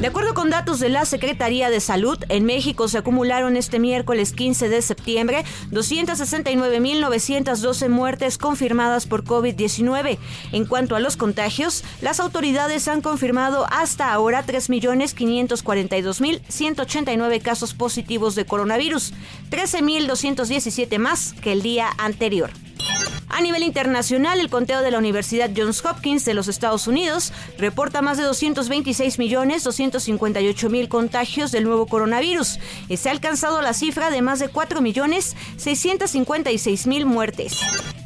De acuerdo con datos de la Secretaría de Salud, en México se acumularon este miércoles 15 de septiembre 269.912 muertes confirmadas por COVID-19. En cuanto a los contagios, las autoridades han confirmado hasta ahora 3.542.189 casos positivos de coronavirus, 13.217 más que el día anterior. A nivel internacional, el conteo de la Universidad Johns Hopkins de los Estados Unidos reporta más de 226 millones 258 mil contagios del nuevo coronavirus y se ha alcanzado la cifra de más de 4 millones 656 mil muertes.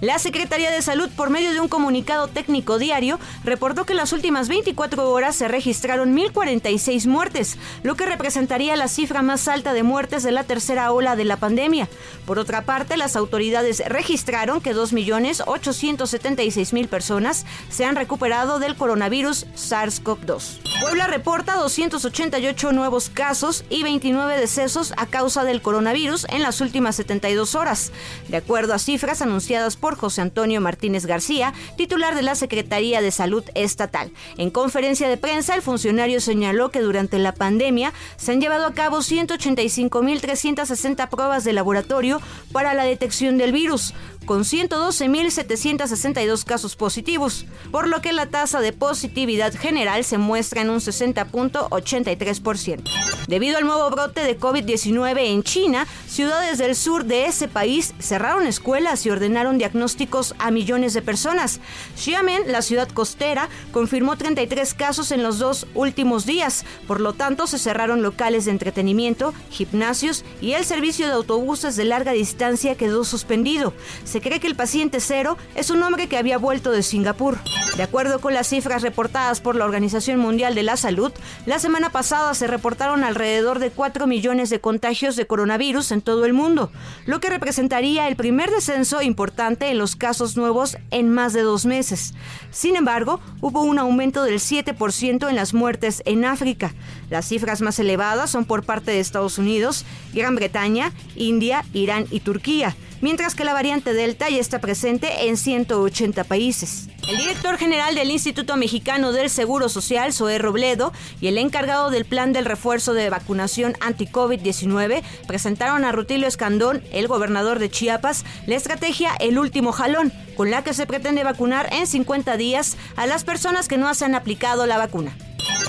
La Secretaría de Salud, por medio de un comunicado técnico diario, reportó que en las últimas 24 horas se registraron 1.046 muertes, lo que representaría la cifra más alta de muertes de la tercera ola de la pandemia. Por otra parte, las autoridades registraron que 2 millones 876.000 personas se han recuperado del coronavirus SARS-CoV-2. Puebla reporta 288 nuevos casos y 29 decesos a causa del coronavirus en las últimas 72 horas, de acuerdo a cifras anunciadas por José Antonio Martínez García, titular de la Secretaría de Salud Estatal. En conferencia de prensa, el funcionario señaló que durante la pandemia se han llevado a cabo 185.360 pruebas de laboratorio para la detección del virus, con 112.762 casos positivos, por lo que la tasa de positividad general se muestra en un 60.83%. Debido al nuevo brote de COVID-19 en China, ciudades del sur de ese país cerraron escuelas y ordenaron diagnósticos a millones de personas. Xiamen, la ciudad costera, confirmó 33 casos en los dos últimos días, por lo tanto se cerraron locales de entretenimiento, gimnasios y el servicio de autobuses de larga distancia quedó suspendido. Se cree que el paciente es un hombre que había vuelto de Singapur. De acuerdo con las cifras reportadas por la Organización Mundial de la Salud, la semana pasada se reportaron alrededor de 4 millones de contagios de coronavirus en todo el mundo, lo que representaría el primer descenso importante en los casos nuevos en más de dos meses. Sin embargo, hubo un aumento del 7% en las muertes en África. Las cifras más elevadas son por parte de Estados Unidos, Gran Bretaña, India, Irán y Turquía mientras que la variante Delta ya está presente en 180 países. El director general del Instituto Mexicano del Seguro Social, Zoé Robledo, y el encargado del plan del refuerzo de vacunación anti-COVID-19 presentaron a Rutilio Escandón, el gobernador de Chiapas, la estrategia El Último Jalón, con la que se pretende vacunar en 50 días a las personas que no se han aplicado la vacuna.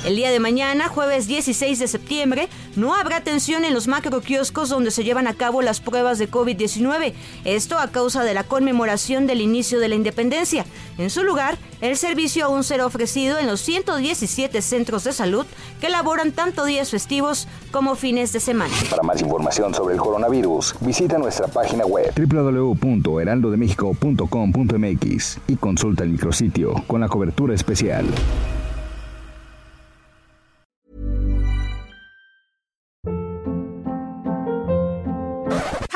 El día de mañana, jueves 16 de septiembre, no habrá atención en los macroquioscos donde se llevan a cabo las pruebas de COVID-19. Esto a causa de la conmemoración del inicio de la independencia. En su lugar, el servicio aún será ofrecido en los 117 centros de salud que elaboran tanto días festivos como fines de semana. Para más información sobre el coronavirus, visita nuestra página web www.heraldodemexico.com.mx y consulta el micrositio con la cobertura especial.